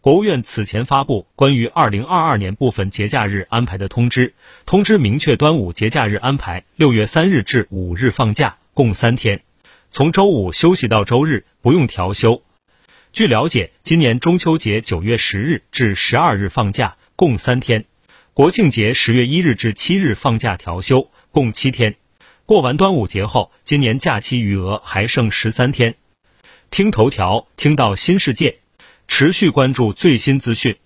国务院此前发布关于二零二二年部分节假日安排的通知，通知明确端午节假日安排六月三日至五日放假，共三天，从周五休息到周日不用调休。据了解，今年中秋节九月十日至十二日放假，共三天；国庆节十月一日至七日放假调休，共七天。过完端午节后，今年假期余额还剩十三天。听头条，听到新世界。持续关注最新资讯。